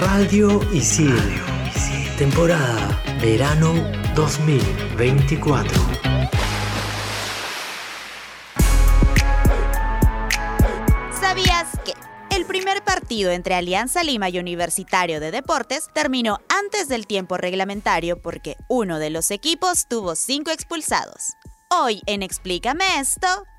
Radio Isil. Temporada Verano 2024. ¿Sabías que el primer partido entre Alianza Lima y Universitario de Deportes terminó antes del tiempo reglamentario porque uno de los equipos tuvo cinco expulsados? Hoy en Explícame esto,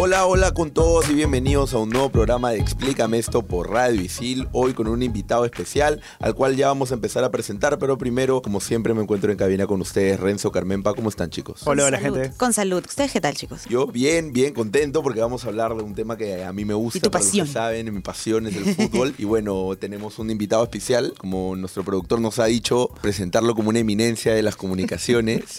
Hola, hola con todos y bienvenidos a un nuevo programa de Explícame esto por Radio Isil. Hoy con un invitado especial al cual ya vamos a empezar a presentar, pero primero, como siempre, me encuentro en cabina con ustedes, Renzo, Carmenpa. ¿Cómo están, chicos? Hola, hola, salud. gente. Con salud. ¿Ustedes qué tal, chicos? Yo bien, bien contento porque vamos a hablar de un tema que a mí me gusta. Y tu para los que pasión. saben, mi pasión es el fútbol. y bueno, tenemos un invitado especial, como nuestro productor nos ha dicho, presentarlo como una eminencia de las comunicaciones.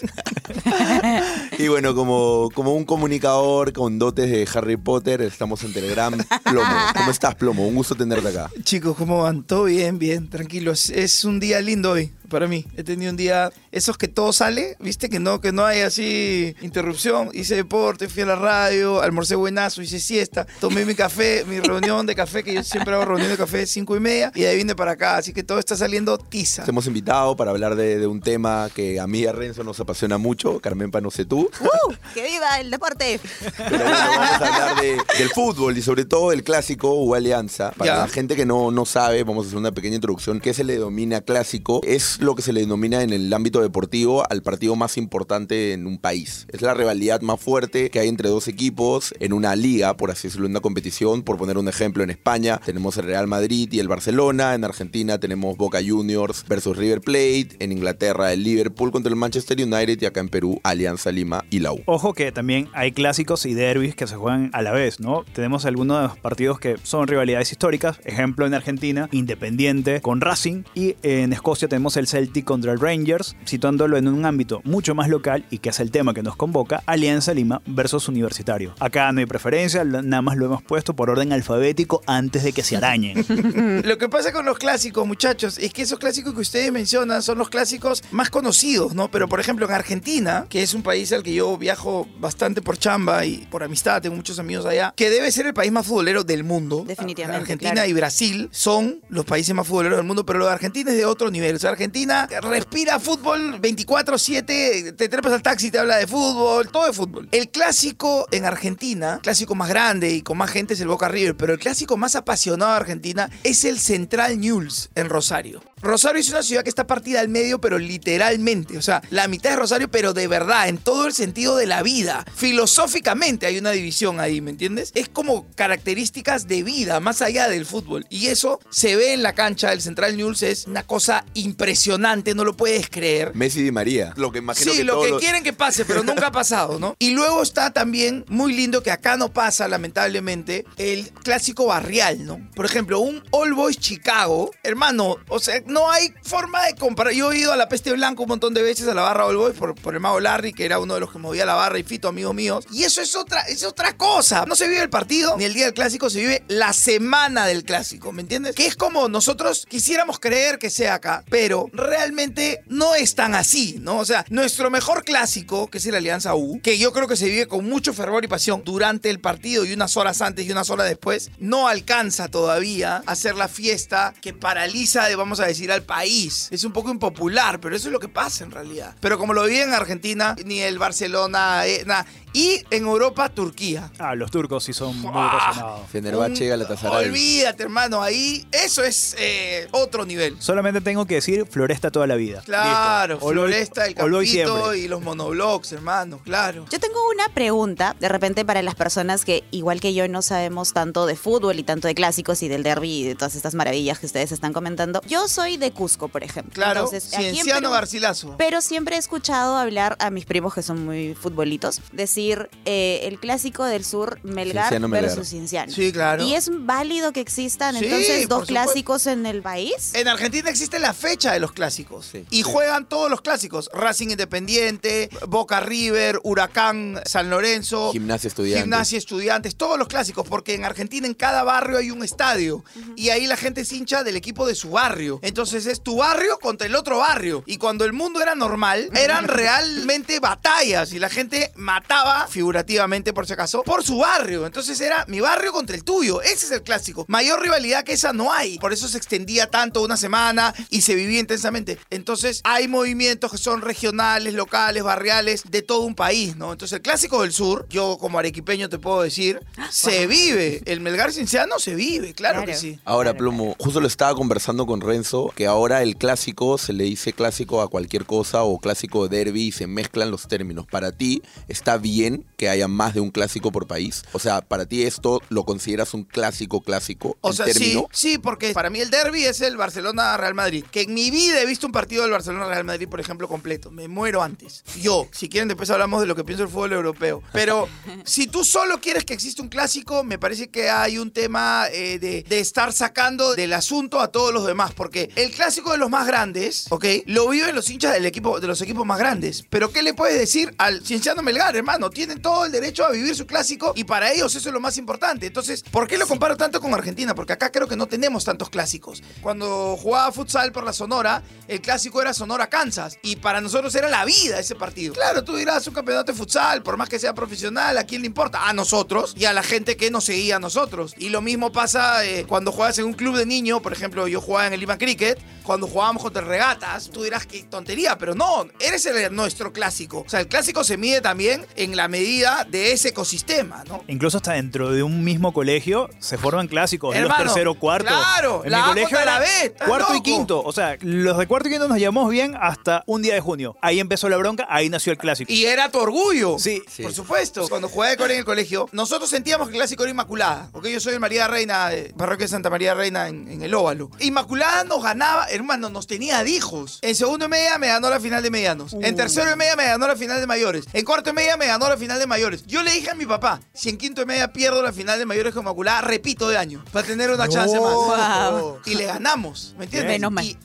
y bueno, como, como un comunicador con dotes de Harry Potter, estamos en Telegram. Plomo, ¿cómo estás, Plomo? Un gusto tenerte acá. Chicos, ¿cómo van? Todo bien, bien, tranquilos. Es un día lindo hoy para mí. He tenido un día, esos que todo sale, viste, que no, que no hay así interrupción. Hice deporte, fui a la radio, almorcé buenazo, hice siesta, tomé mi café, mi reunión de café, que yo siempre hago reunión de café cinco y media, y de ahí vine para acá. Así que todo está saliendo tiza. Nos hemos invitado para hablar de, de un tema que a mí y a Renzo nos apasiona mucho. Carmenpa, no sé tú. ¡Uh! ¡Que viva el deporte! Pero bueno, vamos a hablar de- del fútbol y sobre todo del clásico o alianza. Para Ya. la gente que no, no sabe, vamos a hacer una pequeña introducción. ¿Qué se le denomina clásico? Es lo que se le denomina en el ámbito deportivo al partido más importante en un país. Es la rivalidad más fuerte que hay entre dos equipos en una liga, por así decirlo, en una competición. Por poner un ejemplo, en España tenemos el Real Madrid y el Barcelona. En Argentina tenemos Boca Juniors versus River Plate. En Inglaterra el Liverpool contra el Manchester United. Y acá en Perú Alianza Lima y la. Ojo que también hay clásicos y derbis que se juegan a la vez, ¿no? Tenemos algunos de los partidos que son rivalidades históricas. Ejemplo en Argentina, Independiente con Racing. Y en Escocia tenemos el Celtic contra el Rangers, situándolo en un ámbito mucho más local y que es el tema que nos convoca, Alianza Lima versus Universitario. Acá no hay preferencia, nada más lo hemos puesto por orden alfabético antes de que se arañen. Lo que pasa con los clásicos, muchachos, es que esos clásicos que ustedes mencionan son los clásicos más conocidos, ¿no? Pero, por ejemplo, en Argentina, que es un país al que yo viajo bastante por chamba y por amistad, tengo muchos amigos allá, que debe ser el país más futbolero del mundo. Definitivamente, Argentina claro. y Brasil son los países más futboleros del mundo, pero lo de Argentina es de otro nivel. O sea, Argentina respira fútbol 24-7, te trepas al taxi te habla de fútbol, todo de fútbol. El clásico en Argentina, clásico más grande y con más gente es el Boca River, pero el clásico más apasionado de Argentina es el Central News en Rosario. Rosario es una ciudad que está partida al medio, pero literalmente. O sea, la mitad es Rosario, pero de verdad, en todo el sentido de la vida. Filosóficamente hay una división ahí, ¿me entiendes? Es como características de vida, más allá del fútbol. Y eso se ve en la cancha del Central News, es una cosa impresionante, no lo puedes creer. Messi Di María. Lo que imagino Sí, que lo que los- quieren que pase, pero nunca ha pasado, ¿no? Y luego está también muy lindo que acá no pasa, lamentablemente, el clásico barrial, ¿no? Por ejemplo, un All Boys Chicago, hermano, o sea, no hay forma de comparar. Yo he ido a la Peste Blanca un montón de veces a la barra All por, por el mago Larry, que era uno de los que movía la barra y Fito, amigos míos. Y eso es otra, es otra cosa. No se vive el partido ni el día del clásico, se vive la semana del clásico, ¿me entiendes? Que es como nosotros quisiéramos creer que sea acá, pero realmente no es tan así, ¿no? O sea, nuestro mejor clásico, que es el Alianza U, que yo creo que se vive con mucho fervor y pasión durante el partido y unas horas antes y unas horas después, no alcanza todavía a hacer la fiesta que paraliza, de, vamos a decir, al país. Es un poco impopular, pero eso es lo que pasa en realidad. Pero como lo vi en Argentina, ni el Barcelona, eh, nada, Y en Europa, Turquía. Ah, los turcos sí son muy Ah. apasionados. Fenerbahce, Galatasaray. Olvídate, hermano, ahí eso es eh, otro nivel. Solamente tengo que decir Floresta toda la vida. Claro, Listo. Floresta, el campito siempre. y los monoblocks, hermano, claro. Yo tengo una pregunta, de repente para las personas que, igual que yo, no sabemos tanto de fútbol y tanto de clásicos y del derby y de todas estas maravillas que ustedes están comentando. Yo soy de Cusco, por ejemplo. Claro, Entonces, aquí en Cienciano Perú- Garcilaso. Pero siempre he escuchado hablar a mis primos que son muy futbolitos, decir eh, el clásico del sur, Melgar Cienciano, Melgar. versus Cienciano. Sí, claro. ¿Y es válido que existan Sí, entonces dos clásicos en el país? En Argentina existe la fecha de los clásicos. Sí. y juegan todos los clásicos. Racing Independiente, Boca River, Huracán San Lorenzo. Gimnasia Estudiantes. Gimnasia Estudiantes, todos los clásicos, porque en Argentina en cada barrio hay un estadio y ahí la gente es hincha del equipo de su barrio. Entonces es tu barrio contra el otro barrio. Y cuando el mundo era normal, eran realmente batallas y la gente mataba, figurativamente por si acaso, por su barrio. Entonces era mi barrio contra el tuyo. Ese es el clásico. Mayor rivalidad que esa no hay. Por eso se extendía tanto una semana y se vivía intensamente. Entonces hay movimientos que son regionales, locales, barriales, de todo un país, ¿no? Entonces el clásico del sur, yo como arequipeño te puedo decir, se vive. El Melgar Cinciano se vive, claro, que sí. Ahora, Plomo, justo lo estaba conversando con Renzo, que ahora el clásico se le dice clásico a cualquier cosa o clásico de derby y se mezclan los términos. Para ti, ¿está bien que haya más de un clásico por país? O sea, ¿para ti esto lo consideras un clásico clásico? O el sea, término? sí, sí, porque para mí el derby es el Barcelona-Real Madrid. Que en mi vida he visto un partido del Barcelona-Real Madrid, por ejemplo, completo. Me muero antes. Yo, si quieren, después hablamos de lo que pienso del fútbol europeo. Pero si tú solo quieres que exista un clásico, me parece que hay un tema eh, de, de estar sacando del asunto a todos los demás. Porque el clásico de los más grandes, ¿ok? Lo viven los hinchas del equipo, de los equipos más grandes. Pero ¿qué le puedes decir al Cienciano Melgar, hermano? Tienen todo el derecho a vivir su clásico y para ellos eso es lo más importante. Entonces, ¿por qué lo comparo tanto con Argentina? Porque acá creo que no tenemos tantos clásicos. Cuando jugaba futsal por la Sonora, el clásico era Sonora-Kansas. Y para nosotros era la vida ese partido. Claro, tú dirás un campeonato de futsal, por más que sea profesional, ¿a quién le importa? A nosotros y a la gente que nos seguía a nosotros. Y lo mismo pasa eh, cuando juegas en un club de niños, por ejemplo, yo jugaba en el Lima Cricket, cuando jugábamos contra Regatas, tú dirás que tontería, pero no, eres el, nuestro clásico. O sea, el clásico se mide también en la medida de ese ecosistema, ¿no? Incluso hasta dentro de un mismo colegio se forman clásicos. los Hermano, tercero, cuarto. claro, en la mi A colegio contra la estás cuarto y quinto. O sea, los de cuarto y quinto nos llevamos bien hasta un día de junio. Ahí empezó la bronca, ahí nació el clásico. Y era tu orgullo. Sí. Sí. Por supuesto. Cuando jugué de core en el colegio, nosotros sentíamos que el clásico era Inmaculada. Porque yo soy el María Reina, de parroquia de Santa María Reina en, en el Óvalo. Inmaculada nos ganaba, hermano, nos tenía de hijos. En segundo de media me ganó la final de medianos. En tercero de media me ganó la final de mayores. En cuarto de media me ganó la final de mayores. Yo le dije a mi papá, si en quinto de media pierdo la final de mayores con Inmaculada, repito de año. Para tener una chance más. Wow. Y le ganamos. ¿Me entiendes? Menos mal. Y,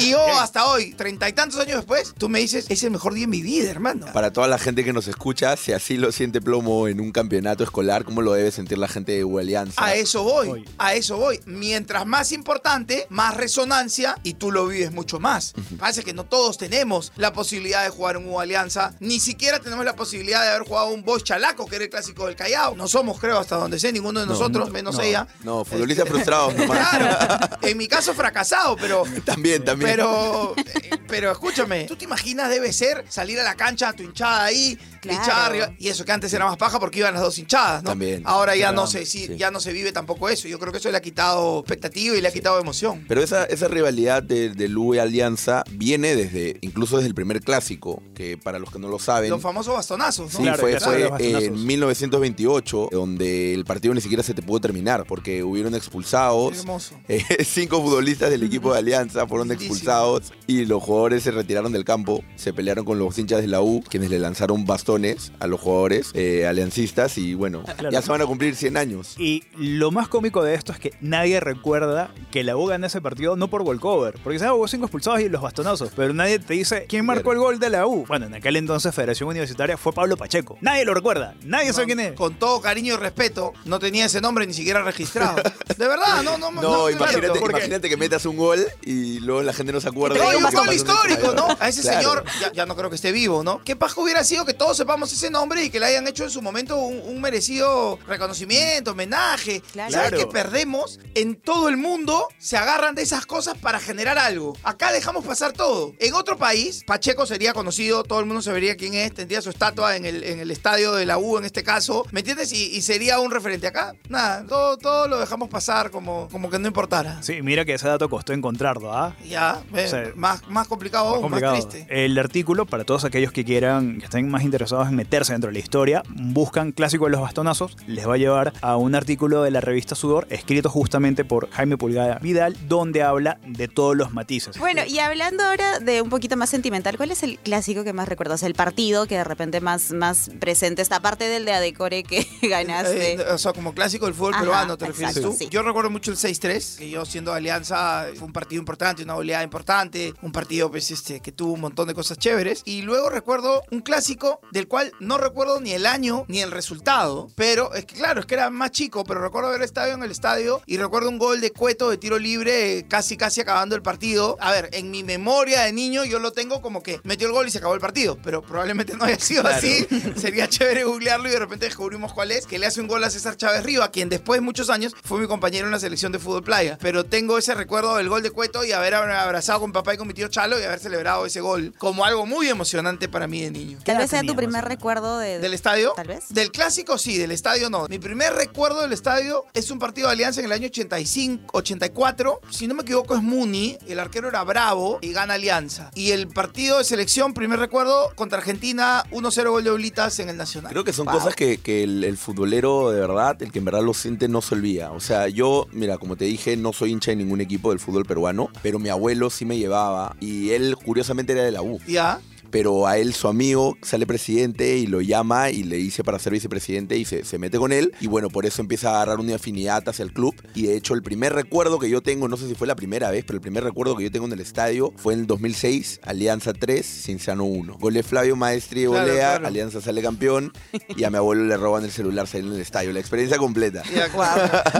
y yo hasta hoy, treinta y tantos años después, tú me dices, es el mejor día de mi vida, hermano. Para toda la gente que nos escucha, si así lo siente Plomo en un campeonato escolar, ¿cómo lo debe sentir la gente de U Alianza? A eso voy, Voy. a eso voy. Mientras más importante, más resonancia y tú lo vives mucho más. Parece que no todos tenemos la posibilidad de jugar en una alianza, ni siquiera tenemos la posibilidad de haber jugado un Bosch Chalaco, que era el clásico del Callao. No somos, creo, hasta donde sé, ninguno de No, nosotros, no, menos no. ella. No, futbolistas frustrados nomás. Claro, en mi caso fracasado, pero También, también. pero, eh, pero escúchame, ¿tú te imaginas debe ser salir a la cancha, tu hinchada ahí, Claro. hinchada arriba? Y eso que antes era más paja porque iban las dos hinchadas, ¿no? También. Ahora ya Claro. no sé, sí, Sí. ya no se vive tampoco eso. Yo creo que eso le ha quitado expectativa y le ha quitado emoción. Pero esa, esa rivalidad de, de Lu y Alianza viene desde, incluso desde el primer clásico, que para los que no lo saben, Los famosos bastonazos, ¿no? Sí, Claro, fue, fue en 1928, donde el partido ni siquiera se te pudo terminar, porque hubieron expulsados. Eh, cinco futbolistas del equipo de Alianza fueron expulsados y los jugadores se retiraron del campo, se pelearon con los hinchas de la U, quienes le lanzaron bastones a los jugadores eh, aliancistas y bueno, Claro. ya se van a cumplir 100 años. Y lo más cómico de esto es que nadie recuerda que la U gana ese partido no por walkover, porque se hubo cinco expulsados y los bastonazos, pero nadie te dice quién marcó el gol de la U. Bueno, en aquel entonces Federación Universitaria fue Pablo Pacheco. Nadie lo recuerda, nadie sabe quién es. Con todo cariño y respeto, no tenía ese nombre ni siquiera registrado. De verdad, no, no, No, claro, imagínate, porque- imagínate que metas un gol y luego la gente no se acuerda. Lo un gol histórico, ¿no? A ese Claro. señor, ya, ya no creo que esté vivo, ¿no? ¿Qué paja hubiera sido que todos sepamos ese nombre y que le hayan hecho en su momento un, un merecido reconocimiento, homenaje? Claro. ¿Sabes Claro. que perdemos? En todo el mundo se agarran de esas cosas para generar algo. Acá dejamos pasar todo. En otro país, Pacheco sería conocido, todo el mundo sabría quién es, tendría su estatua en el, en el estadio de la U en este caso, ¿me entiendes? Y, y sería un referente. Acá, nada, todo, todo lo dejamos pasar como, como que no importara. Sí, mira que ese dato costó encontrarlo, ¿ah? Ya, eh, más, más complicado Más aún, complicado. más triste. El artículo, para todos aquellos que quieran, que estén más interesados en meterse dentro de la historia, buscan Clásico de los Bastonazos, les va a llevar a un artículo de la revista Sudor, escrito justamente por Jaime Pulgada Vidal, donde habla de todos los matices. Bueno, y hablando ahora de un poquito más sentimental, ¿cuál es el clásico que más recuerdas? El partido que de repente más, más presente está, aparte del de Adecore que ganaste. Eh, o sea, como clásico del fútbol Ajá, peruano, ¿te refieres exacto, tú? sí. Yo recuerdo mucho el 6-3, que yo siendo de Alianza fue un partido importante, una oleada importante, un partido pues, este, que tuvo un montón de cosas chéveres. Y luego recuerdo un clásico del cual no recuerdo ni el año ni el resultado, pero es que claro, es que era más chico, pero recuerdo haber estado en el estadio y recuerdo un gol de Cueto de tiro libre eh, casi casi acabando el partido. A ver, en mi memoria de niño yo lo tengo como que metió el gol y se acabó el partido, pero probablemente no haya sido así. Sería chévere googlearlo y de repente descubrimos cuál es, que le hace un gol a César Chávez Riva, quien después de muchos años fue mi compañero en la selección de fútbol playa. Pero tengo ese recuerdo del gol de Cueto y haber abrazado con mi papá y con mi tío Chalo y haber celebrado ese gol como algo muy emocionante para mí de niño. Tal vez sea tu primer recuerdo de, ¿Del estadio? Tal vez. Del clásico sí, del estadio no. Mi primer recuerdo del estadio es un partido de Alianza en el año 85, 84. Si no me equivoco es Muni, el arquero era Bravo y gana Alianza. Y el partido de selección, primer recuerdo, contra Argentina, 1-0 gol de En el Nacional. Creo que son Wow. cosas que, que el, el futbolero de verdad, el que en verdad lo siente, no se olvida. O sea, yo, mira, como te dije, no soy hincha de ningún equipo del fútbol peruano, pero mi abuelo sí me llevaba y él curiosamente era de la U. Ya. Pero a él su amigo sale presidente y lo llama y le dice para ser vicepresidente y se, se mete con él. Y bueno, por eso empieza a agarrar una afinidad hacia el club. Y de hecho el primer recuerdo que yo tengo, no sé si fue la primera vez, pero el primer recuerdo que yo tengo en el estadio fue en el 2006, Alianza 3, Cinciano 1. Gol de Flavio Maestri de Claro. Alianza sale campeón y a mi abuelo le roban el celular saliendo del estadio. La experiencia completa.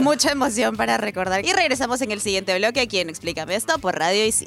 Mucha emoción para recordar. Y regresamos en el siguiente bloque aquí en Explícame esto por Radio y sí.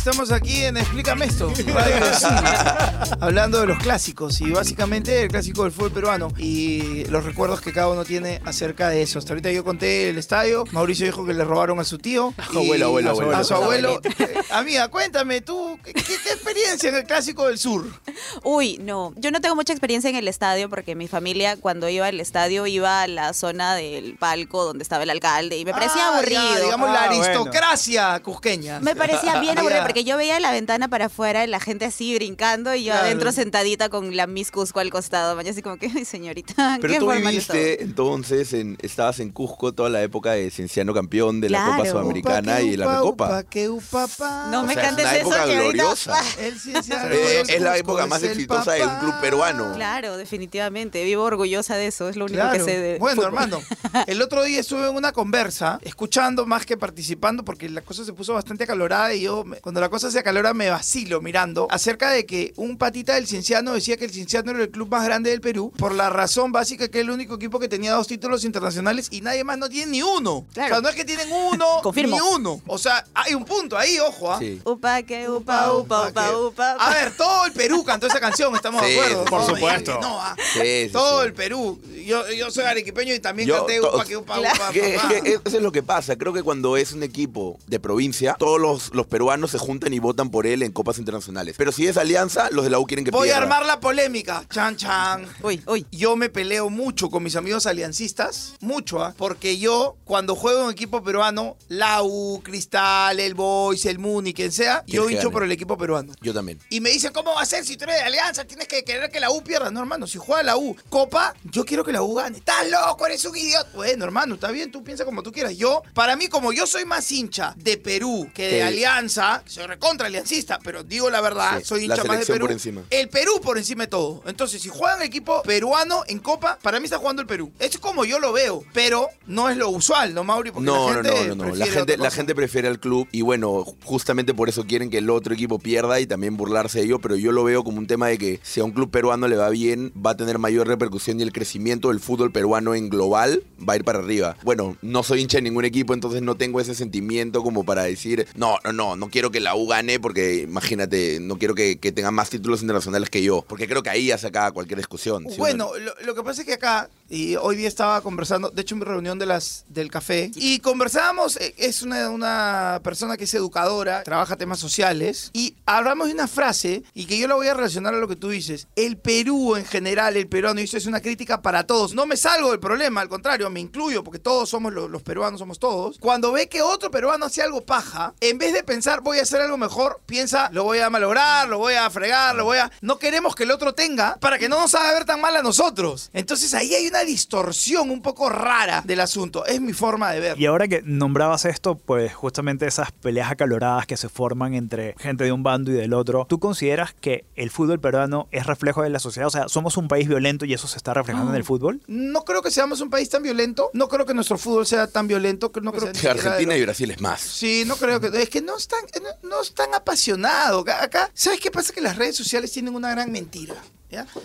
Estamos aquí en Explícame esto, Radio hablando de los clásicos y básicamente el clásico del fútbol peruano y los recuerdos que cada uno tiene acerca de eso. Hasta ahorita yo conté el estadio, Mauricio dijo que le robaron a su tío. y- Abuelo, abuelo, a abuelo. A su abuelo. Eh, Amiga, cuéntame tú, ¿qué, qué- qué experiencia en el clásico del sur? Uy, no, yo no tengo mucha experiencia en el estadio porque mi familia cuando iba al estadio iba a la zona del palco donde estaba el alcalde y me parecía Ah, ya, aburrido. digamos la Ah, bueno. aristocracia cusqueña. Me parecía bien aburrido. Porque yo veía la ventana para afuera, la gente así brincando y yo Claro. adentro sentadita con la Miss Cusco al costado. Mañana así como que, ay señorita, Pero qué tú es todo". viviste entonces, en, estabas en Cusco toda la época de Cienciano campeón de la Copa. Sudamericana Upa, y la upa, Recopa. upa, que upa, pa. No O me sea, es cantes una eso época que ahorita- gloriosa. El Eh, es la época más es exitosa del club peruano. Claro, definitivamente. Vivo orgullosa de eso, es lo único Claro. que sé de bueno, fútbol. hermano, el otro día estuve en una conversa, escuchando más que participando, porque la cosa se puso bastante acalorada y yo, me- cuando la cosa se acalora, me vacilo mirando, acerca de que un patita del Cienciano decía que el Cienciano era el club más grande del Perú, por la razón básica que es el único equipo que tenía dos títulos internacionales y nadie más no tiene ni uno. Claro. O sea, no es que tienen uno, Confirmo. ni uno. O sea, hay un punto ahí, ojo, ¿ah? Sí. Upa, que upa, upa, upa, upa. A ver, todo el Perú cantó esa canción, estamos Sí, de acuerdo. por No, supuesto. y- No, ah. Sí, sí, todo sí. el Perú. Yo, yo soy arequipeño y también Yo canté upa, que upa, Claro. upa, Que- papá. que eso es lo que pasa. Creo que cuando es un equipo de provincia, todos los, los peruanos se juntan y votan por él en copas internacionales. Pero si es alianza, los de la U quieren que Voy a armar la polémica. Chan, chan. Uy, uy. Yo me peleo mucho con mis amigos aliancistas, mucho, ¿ah? porque yo cuando juego en un equipo peruano, la U, Cristal, el Boys, el Muni, quien sea, ¿Quién yo que hincho gane? por el equipo peruano. Yo también. Y me dicen, ¿cómo va a ser si tú eres de Alianza? Tienes que querer que la U pierda. No, hermano, si juega la U Copa, yo quiero que la U gane. ¡Estás loco! ¡Eres un idiota! Bueno, hermano, está bien, tú piensa como tú quieras. Yo, para mí, como yo soy más hincha de Perú que de Sí. Alianza, soy recontra aliancista, pero digo la verdad, Sí, soy hincha más de Perú. por encima. El Perú por encima de todo. Entonces, si juegan equipo peruano en Copa, para mí está jugando el Perú. Es como yo lo veo, pero no es lo usual, ¿no, Mauri? Porque No, la no, gente no, no, no. La gente, la gente prefiere al club y bueno, justamente por eso quieren que el otro equipo pierda y también burlarse de ello, pero yo lo veo como un tema de que si a un club peruano le va bien, va a tener mayor repercusión y el crecimiento del fútbol peruano en global va a ir para arriba. Bueno, no soy hincha de ningún equipo, entonces no tengo ese sentimiento como para decir, no, no, no, no quiero que la U gane porque imagínate, no quiero que, que tenga más títulos internacionales que yo, porque creo que ahí ya se cualquier discusión. Bueno, lo que pasa es que acá, y hoy día estaba conversando, de hecho en mi reunión de las, del café, y conversábamos, eh, es una, una persona que es educadora, trabaja temas sociales, y hablamos de una frase, y que yo la voy a relacionar a lo que tú dices, el Perú en general, el peruano, y esto es una crítica para todos, no me salgo del problema, al contrario, me incluyo, porque todos somos los, los peruanos, somos todos, cuando ve que otro peruano hace algo paja, en vez de pensar voy a hacer algo mejor, piensa lo voy a malograr, lo voy a fregar, lo voy a... No queremos que el otro tenga para que no nos haga ver tan mal a nosotros. Entonces ahí hay una distorsión un poco rara del asunto. Es mi forma de ver. Y ahora que nombrabas esto, pues justamente esas peleas acaloradas que se forman entre gente de un bando y del otro, ¿tú consideras que el fútbol peruano es reflejo de la sociedad? O sea, somos un país violento y eso se está reflejando en el fútbol. No creo que seamos un país tan violento. No creo que nuestro fútbol sea tan violento. que No creo que sea Argentina y Brasil es más. Sí, no creo que. Es que no están, no, no están apasionados. Acá, ¿sabes qué pasa? Que las redes sociales tienen una gran mentira.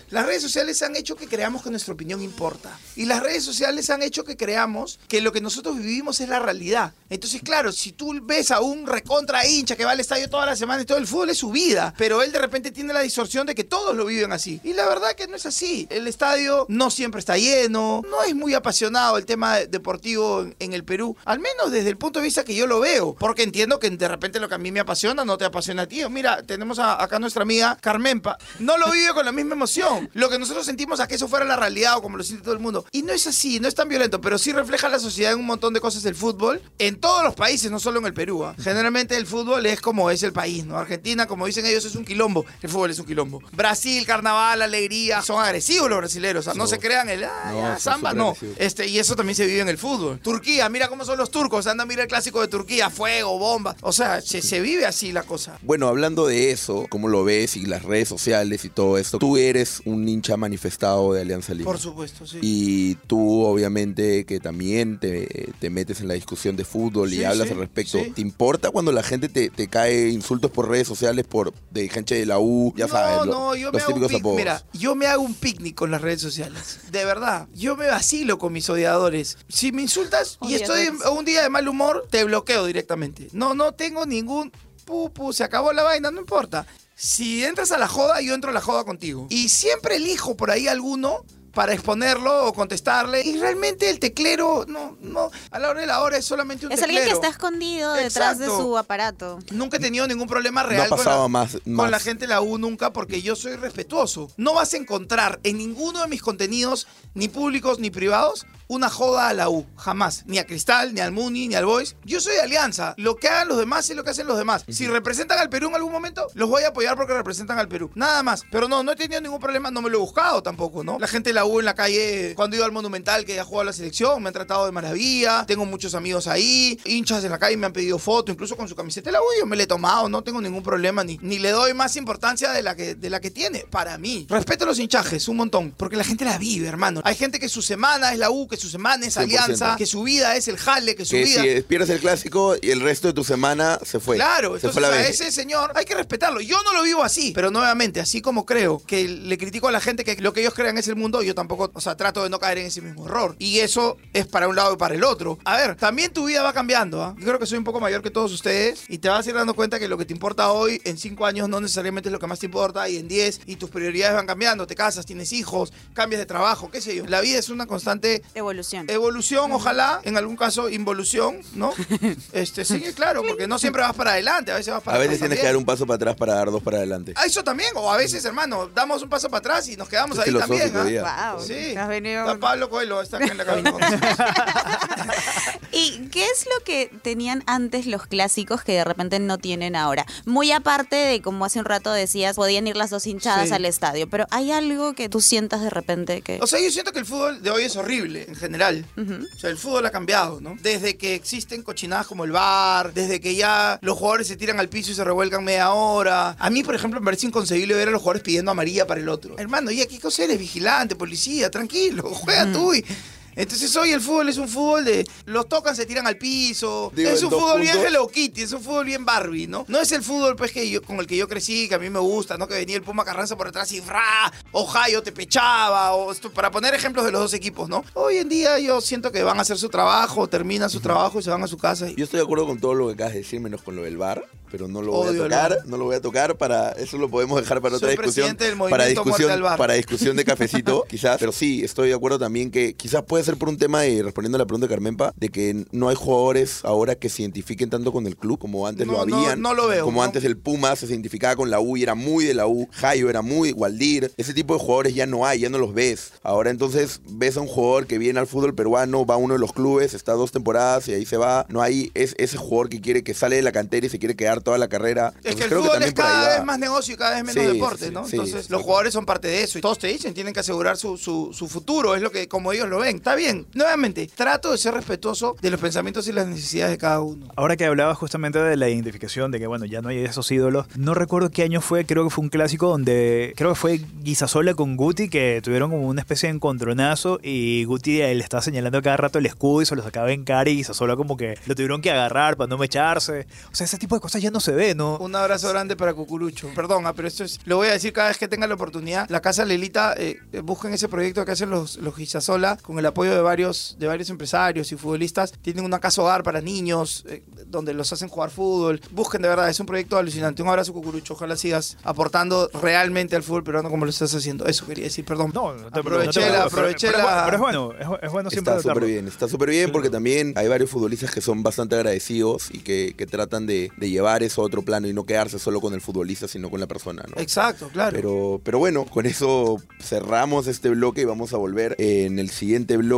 Las redes sociales han hecho que creamos que nuestra opinión importa. Y las redes sociales han hecho que creamos que lo que nosotros vivimos es la realidad. Entonces, claro, si tú ves a un recontra hincha que va al estadio toda la semana y todo el fútbol es su vida, pero él de repente tiene la distorsión de que todos lo viven así. Y la verdad que no es así. El estadio no siempre está lleno, no es muy apasionado el tema deportivo en, el Perú, al menos desde el punto de vista que yo lo veo, porque entiendo que de repente lo que a mí me apasiona no te apasiona a ti. Mira, tenemos acá nuestra amiga Carmenpa, no lo vive con la misma emoción. Lo que nosotros sentimos a que eso fuera la realidad o como lo siente todo el mundo. Y no es así, no es tan violento, pero sí refleja la sociedad en un montón de cosas del fútbol, en todos los países, no solo en el Perú. ¿ah? Generalmente el fútbol es como es el país, ¿no? Argentina, como dicen ellos, es un quilombo. El fútbol es un quilombo. Brasil, carnaval, alegría. Son agresivos los brasileros. ¿ah? No, No. se crean el ah, No, ya, samba, no. Este, y eso también se vive en el fútbol. Turquía, mira cómo son los turcos. Anda, mira el clásico de Turquía, fuego, bomba. O sea, se, se vive así la cosa. Bueno, hablando de eso, cómo lo ves y las redes sociales y todo esto, tú eres un hincha manifestado de Alianza Lima. Por supuesto, sí. Y tú, obviamente, que también te, te metes en la discusión de fútbol y Sí, hablas sí, al respecto. sí. ¿Te importa cuando la gente te, te cae insultos por redes sociales por de gente de la U? Ya no, sabes, lo- no, yo me los hago un típicos pic- apodos. Mira, yo me hago un picnic con las redes sociales. De verdad. Yo me vacilo con mis odiadores. Si me insultas y estoy un día de mal humor, te bloqueo directamente. No, no tengo ningún pupu, se acabó la vaina, no importa. Si entras a la joda, yo entro a la joda contigo. Y siempre elijo por ahí alguno para exponerlo o contestarle. Y realmente el teclero, no, no, a la hora de la hora es solamente un Es alguien que teclero. está escondido detrás de su aparato. Nunca he tenido ningún problema No real ha con, pasado la, más, con la gente de la U nunca porque yo soy respetuoso. No vas a encontrar en ninguno de mis contenidos, ni públicos ni privados, una joda a la U. Jamás. Ni a Cristal, ni al Muni, ni al Boys. Yo soy de Alianza. Lo que hagan los demás es lo que hacen los demás. Si representan al Perú en algún momento, los voy a apoyar porque representan al Perú. Nada más. Pero no, no he tenido ningún problema. No me lo he buscado tampoco, ¿no? La gente de la U en la calle, cuando iba al Monumental que ya jugado a la selección, me han tratado de maravilla. Tengo muchos amigos ahí. Hinchas en la calle me han pedido fotos, incluso con su camiseta de la U. Yo me la he tomado. No tengo ningún problema. Ni, ni le doy más importancia de la, que, de la que tiene. Para mí. Respeto los hinchajes un montón. Porque la gente la vive, hermano. Hay gente que su semana es la U, que su semana es 100%. Alianza, que su vida es el jale, que su Que vida... si pierdes el clásico y el resto de tu semana se fue. Claro, se entonces fue la a vez. ese señor hay que respetarlo. Yo no lo vivo así, pero nuevamente, así como creo que le critico a la gente que lo que ellos crean es el mundo, yo tampoco, o sea, trato de no caer en ese mismo error. Y eso es para un lado y para el otro. A ver, también tu vida va cambiando. ¿ah? Yo creo que soy un poco mayor que todos ustedes y te vas a ir dando cuenta que lo que te importa hoy en cinco años no necesariamente es lo que más te importa y en 10 y tus prioridades van cambiando. Te casas, tienes hijos, cambias de trabajo, qué sé yo. La vida es una constante Evolución. Evolución, ojalá, en algún caso involución, ¿no? Este, sí, claro, porque no siempre vas para adelante, a veces vas para A veces atrás tienes que dar también. un paso para atrás para dar dos para adelante. Ah, eso también, o a veces, hermano, damos un paso para atrás y nos quedamos Es ahí también. filosófico, ¿ah? Wow. Sí. Has venido- Está Pablo Coelho, está acá en la cabina. ¿Y qué es lo que tenían antes los clásicos que de repente no tienen ahora? Muy aparte de, como hace un rato decías, podían ir las dos hinchadas Sí. al estadio, pero ¿hay algo que tú sientas de repente que... O sea, yo siento que el fútbol de hoy es horrible en general. O sea, el fútbol ha cambiado, ¿no? Desde que existen cochinadas como el bar, desde que ya los jugadores se tiran al piso y se revuelcan media hora. A mí, por ejemplo, me parece inconcebible ver a los jugadores pidiendo amarilla para el otro. Hermano, ¿y aquí qué cosa eres? Vigilante, policía, tranquilo, juega tú y... Entonces hoy el fútbol es un fútbol de los tocan, se tiran al piso. Digo, es un fútbol bien. Hello Kitty, es un fútbol bien Barbie, ¿no? No es el fútbol pues que yo, con el que yo crecí, que a mí me gusta, ¿no? Que venía el Puma Carranza por atrás y ¡fra! Ohio te pechaba, o esto, para poner ejemplos de los dos equipos, ¿no? Hoy en día yo siento que van a hacer su trabajo, terminan su trabajo y se van a su casa. y- Yo estoy de acuerdo con todo lo que acabas de decir, menos con lo del bar, pero no lo voy a tocar, no lo voy a tocar para eso lo podemos dejar para otra discusión, del para discusión, para discusión de cafecito, quizás, pero sí, estoy de acuerdo también que quizás puede ser por un tema de respondiendo a la pregunta de Carmenpa, de que no hay jugadores ahora que se identifiquen tanto con el club como antes No, lo habían, no lo veo, como antes el Puma se identificaba con la U y era muy de la U, Jairo era muy Waldir, ese tipo de jugadores ya no hay, ya no los ves. Ahora entonces ves a un jugador que viene al fútbol peruano, va a uno de los clubes, está dos temporadas y ahí se va, no hay es, ese jugador que quiere que sale de la cantera y se quiere quedar toda la carrera. Es Entonces, que el creo fútbol es cada vez más negocio y cada vez menos Sí, deporte, sí, ¿no? sí, Entonces, los jugadores son parte de eso. Y todos te dicen, tienen que asegurar su, su, su futuro, es lo que como ellos lo ven. Está bien. Nuevamente, trato de ser respetuoso de los pensamientos y las necesidades de cada uno. Ahora que hablabas justamente de la identificación, de que bueno, ya no hay esos ídolos, no recuerdo qué año fue, creo que fue un clásico donde, creo que fue Guisasola con Guti, que tuvieron como una especie de encontronazo y Guti eh, le estaba señalando cada rato el escudo y se lo sacaba en cara y Guisasola como que lo tuvieron que agarrar para no mecharse. O sea, ese tipo de cosas ya no se ve, ¿no? Un abrazo grande para Cucurucho. Perdón, ah, pero esto es. Lo voy a decir cada vez que tenga la oportunidad. La Casa Lelita, eh, eh, busquen ese proyecto que hacen los, los Gizasola con el apoyo de varios, de varios empresarios y futbolistas. Tienen una casa hogar para niños eh, donde los hacen jugar fútbol. Busquen de verdad, es un proyecto alucinante. Un abrazo, Cucurucho. Ojalá sigas aportando realmente al fútbol peruano como lo estás haciendo. Eso quería decir, perdón. No, no te Aproveché no te la- preocupes, pero- aproveché pero, es la- bueno- pero es bueno, es, es bueno siempre Está súper bien, está súper bien porque también hay varios futbolistas que son bastante agradecidos y que, que tratan de, de llevar eso a otro plano y no quedarse solo con el futbolista, sino con la persona, ¿no? Exacto, claro. Pero, pero bueno, con eso cerramos este bloque y vamos a volver en el siguiente bloque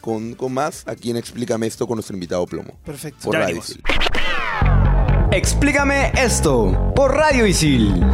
con, con más aquí en Explícame esto con nuestro invitado Plomo. Perfecto. Por Ya Radio. Isil. Explícame esto por Radio Isil.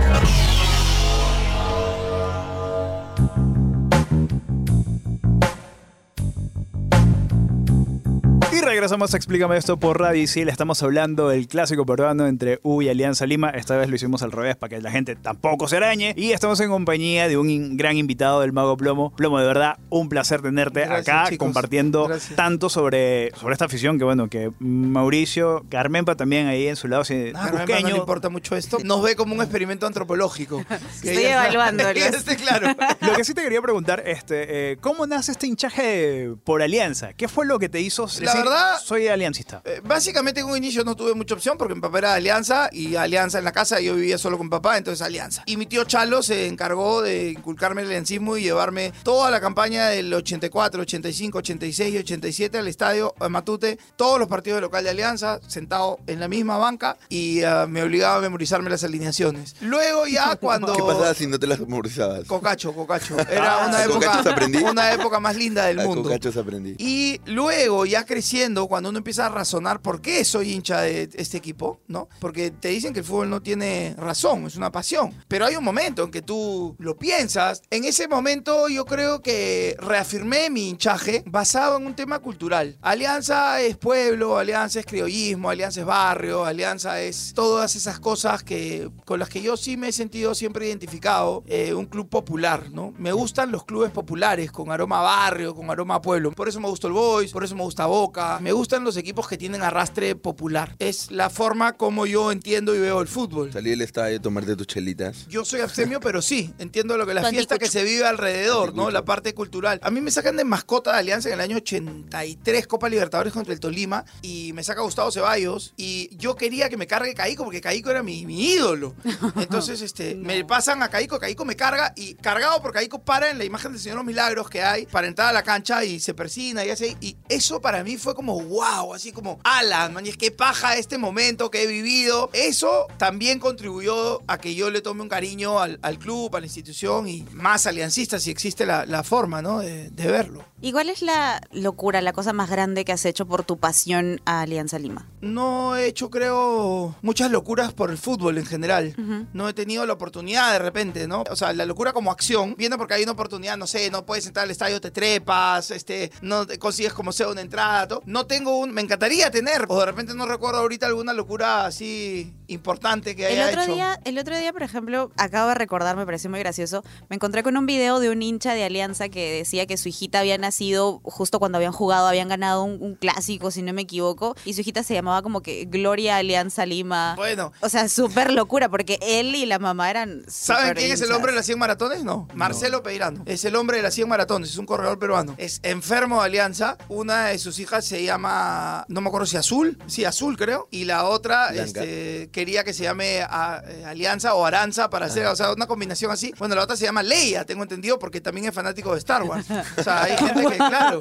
Regresamos a Explícame esto por Radio Isil. Estamos hablando del clásico peruano entre U y Alianza Lima. Esta vez lo hicimos al revés para que la gente tampoco se arañe. Y estamos en compañía de un in- gran invitado del Mago Plomo. Plomo, de verdad, un placer tenerte Gracias, acá chicos. compartiendo Gracias. tanto sobre, sobre esta afición que, bueno, que Mauricio, Carmenpa también ahí en su lado, sí, Ah, no, le importa mucho esto. Nos ve como un experimento antropológico. Que Estoy ya- evaluándolos. que ya esté claro. Lo que sí te quería preguntar, este, eh, ¿cómo nace este hinchaje por Alianza? ¿Qué fue lo que te hizo La decir, verdad- soy aliancista? Eh, Básicamente en un inicio no tuve mucha opción porque mi papá era de Alianza y Alianza en la casa yo vivía solo con mi papá, entonces Alianza. Y mi tío Chalo se encargó de inculcarme el aliancismo y llevarme toda la campaña del 84, 85, 86 y 87 al estadio a Matute, todos los partidos de local de Alianza, sentado en la misma banca y ah, me obligaba a memorizarme las alineaciones. Luego ya cuando... ¿Qué pasaba si no te las memorizabas? Cocacho, Cocacho. Era una ¿A Cocachos época, una época más linda del A mundo. cocachos aprendí. Y luego, ya creciendo, cuando uno empieza a razonar por qué soy hincha de este equipo, ¿no? Porque te dicen que el fútbol no tiene razón, es una pasión. Pero hay un momento en que tú lo piensas. En ese momento yo creo que reafirmé mi hinchaje basado en un tema cultural. Alianza es pueblo, Alianza es criollismo, Alianza es barrio, Alianza es todas esas cosas que con las que yo sí me he sentido siempre identificado. eh, un club popular, ¿no? Me gustan los clubes populares con aroma barrio, con aroma pueblo. Por eso me gusta el Boys, por eso me gusta Boca. Me gustan los equipos que tienen arrastre popular. Es la forma como yo entiendo y veo el fútbol. Salí del estadio, tomarte tus chelitas. Yo soy abstemio, pero sí, entiendo lo que la fiesta que se vive alrededor, ¿no? La parte cultural. A mí me sacan de mascota de Alianza en el año 83, Copa Libertadores contra el Tolima, y me saca Gustavo Ceballos, y yo quería que me cargue Caico, porque Caico era mi, mi ídolo. Entonces, este, me pasan a Caico, Caico me carga, y cargado por Caico para en la imagen del Señor de los Milagros que hay, para entrar a la cancha y se persina y hace, y eso para mí fue como wow, así como, Alan, man, y es que paja este momento que he vivido. Eso también contribuyó a que yo le tome un cariño al, al club, a la institución y más aliancista si existe la, la forma, ¿no? De, de verlo. ¿Y cuál es la locura, la cosa más grande que has hecho por tu pasión a Alianza Lima? No he hecho, creo, muchas locuras por el fútbol en general. No he tenido la oportunidad de repente, ¿no? O sea, la locura como acción, viendo porque hay una oportunidad, no sé, no puedes entrar al estadio, te trepas, este, no te consigues como sea una entrada, todo. No tengo un, me encantaría tener, o de repente no recuerdo ahorita alguna locura así importante que El haya otro, hecho. día, el otro día, por ejemplo, acabo de recordar, me pareció muy gracioso, me encontré con un video de un hincha de Alianza que decía que su hijita había nacido justo cuando habían jugado, habían ganado un, un clásico, si no me equivoco, y su hijita se llamaba como que Gloria Alianza Lima. Bueno. O sea, súper locura, porque él y la mamá eran ¿Saben quién es el hombre de las 100 maratones? No. Marcelo Peirano. Es el hombre de las 100 maratones. Es un corredor peruano. Es enfermo de Alianza. Una de sus hijas se llama, no me acuerdo si Azul. Sí, Azul creo. Y la otra este, quería que se llame a- eh, Alianza o Aranza para hacer, o sea, una combinación así. Bueno, la otra se llama Leia, tengo entendido, porque también es fanático de Star Wars. O sea, hay gente que, claro.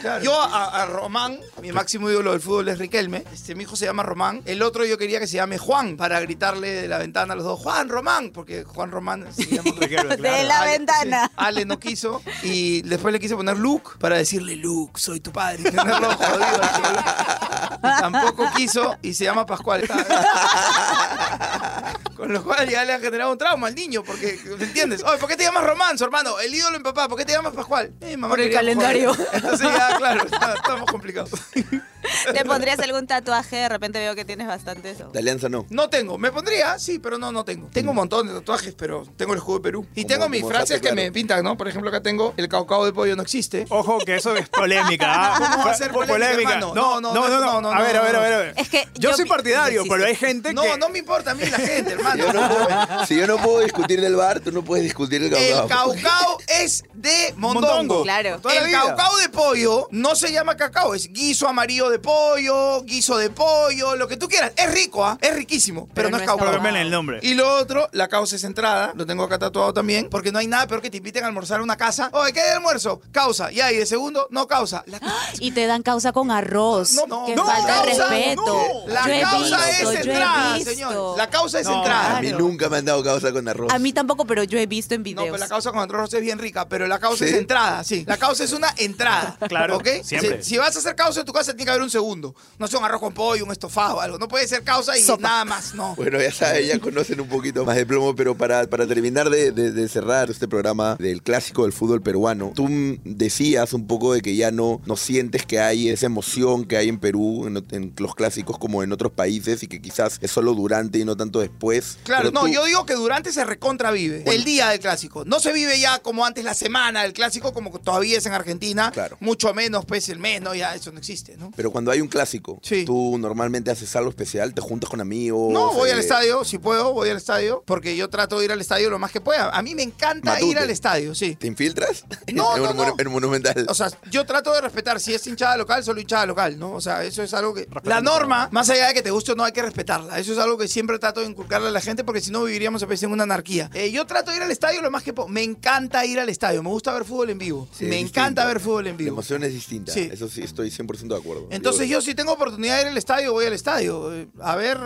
claro. Yo a, a Román, mi máximo ídolo del fútbol es Riquelme. Este, mi hijo se llama Román. El otro yo quería que se llame Juan para gritarle de la ventana a los dos, Juan Román, porque Juan Román se llama Riquelme, De la Ale- ventana. sí, Ale no quiso y después le quise poner Luke para decirle Luke, soy tu padre. y tenerlo Tampoco quiso y se llama Pascual. Con lo cual ya le ha generado un trauma al niño, porque, ¿me entiendes? Oye, ¿por qué te llamas Román, su hermano? El ídolo en papá, ¿por qué te llamas Pascual? Eh, mamá Por el quería calendario. joder. Entonces ya, claro, está- estamos complicados. ¿Te pondrías algún tatuaje? De repente veo que tienes bastantes. o- De Alianza no. No tengo, me pondría, sí, pero no, no tengo. Tengo un montón de tatuajes, pero tengo el escudo de Perú. Y Como- tengo mis frases que claro. me pintan, ¿no? Por ejemplo, acá tengo el caucao de pollo no existe. Ojo que eso es polémica. ¿ah? ¿Cómo va a ser Po- polémica? No, No, no, no, no, no, no, A ver, no, a ver, a no. ver, a ver. Es que yo yo soy partidario, pero hay gente No, que no me importa a mí la gente, hermano. Yo no puedo- si yo no puedo discutir del bar, tú no puedes discutir el El caucao. caucao es de mondongo. Mondongo. Claro. El caucao de pollo no se llama cacao, es guiso amarillo de pollo, guiso de pollo, lo que tú quieras. Es rico, ¿ah? Es riquísimo, pero, Pero no, no es caucao. Pero el nombre. Y lo otro, la causa es entrada, lo tengo acá tatuado también, porque no hay nada peor que te inviten a almorzar a una casa. Oye, ¿qué hay de almuerzo? Causa. Y de segundo, no causa. La, Y te dan causa con arroz. No, no, que no, falta de causa, respeto. no. La Yo he causa visto, es entrada, señor. La causa es No, entrada. A mí nunca me han dado causa con arroz. A mí tampoco, pero yo he visto en No, videos. pero la causa con arroz es bien rica, pero la causa ¿Sí? es entrada, sí. La causa es una entrada. Claro, ¿Ok? siempre. Si, si vas a hacer causa en tu casa, tiene que haber un segundo. No sea un arroz con pollo, un estofado, algo. No puede ser causa y Sopa. nada más, no. Bueno, ya saben, ya conocen un poquito más de plomo, pero para, para terminar de, de- de cerrar este programa del clásico del fútbol peruano, tú decías un poco de que ya no, no sientes que hay esa emoción que hay en Perú, en, en los clásicos como en otros países, y que quizás es solo durante y no tanto después. Claro, Pero no, tú- yo digo que durante se recontra vive. Bueno. El día del clásico. No se vive ya como antes la semana del clásico, como todavía es en Argentina. Claro. Mucho menos, pues el mes, ¿no? Ya eso no existe, ¿no? Pero cuando hay un clásico, Sí. tú normalmente haces algo especial, te juntas con amigos. No, voy eh, al estadio, si puedo, voy al estadio, porque yo trato de ir al estadio lo más que pueda. A mí me encanta Matute. ir al estadio, sí. ¿Te infiltras? No, en, no, en monumental. O sea, yo trato de respetar, si es hinchada local, solo hinchada local, ¿no? O sea, eso es algo que... La norma, más allá de que te guste o no, hay que respetarla. Eso es algo que siempre trato de inculcarle a la gente, porque si no viviríamos a veces en una anarquía. Eh, yo trato de ir al estadio lo más que puedo. Me encanta ir al estadio, me gusta ver fútbol en vivo. Sí, me encanta distinto. ver fútbol en La vivo. emoción es distinta. Sí. Eso sí, estoy 100% de acuerdo. Entonces yo si tengo oportunidad de ir al estadio, voy al estadio. A ver,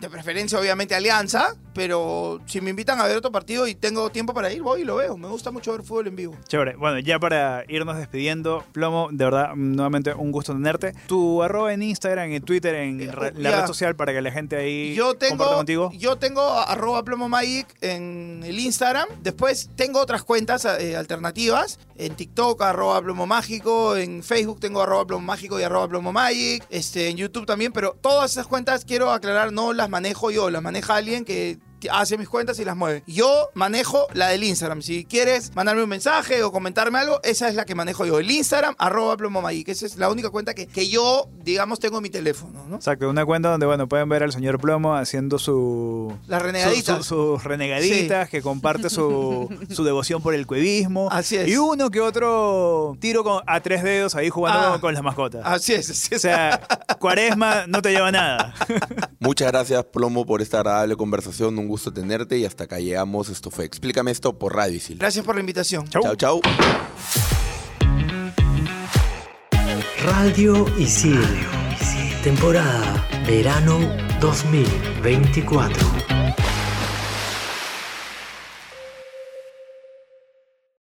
de preferencia obviamente Alianza, pero si me invitan a ver otro partido y tengo tiempo para ir, voy y lo veo. Me gusta mucho ver fútbol en vivo. Chévere. Bueno, ya para irnos despidiendo, Plomo, de verdad, nuevamente un gusto tenerte. Tu arroba en Instagram, en Twitter, en Eh, re- la red social para que la gente ahí Yo comparta tengo, contigo. yo tengo arroba plomo magic en el Instagram. Después tengo otras cuentas eh, alternativas. En TikTok, arroba plomo mágico. En Facebook tengo arroba plomo mágico y arroba plomo magic. Este, en YouTube también. Pero todas esas cuentas, quiero aclarar, no las manejo yo. Las maneja alguien que hace mis cuentas y las mueve. Yo manejo la del Instagram. Si quieres mandarme un mensaje o comentarme algo, esa es la que manejo yo. El Instagram, arroba plomo magic. Esa es la única cuenta que, que yo, digamos, tengo en mi teléfono. ¿no? Exacto, una cuenta donde, bueno, pueden ver al señor Plomo haciendo su... Las renegaditas. su- sus renegaditas, que comparte su, su devoción por el cuevismo. Así es. Y uno que otro tiro con, a tres dedos ahí jugando Ah. con, las mascotas. Así es, así O es. sea, cuaresma no te lleva nada. Muchas gracias, Plomo, por esta agradable conversación. Un gusto tenerte y hasta acá llegamos. Esto fue Explícame esto por Radio Isil. Gracias por la invitación. Chau. Chao, chao. Radio Isil. Temporada Verano 2024.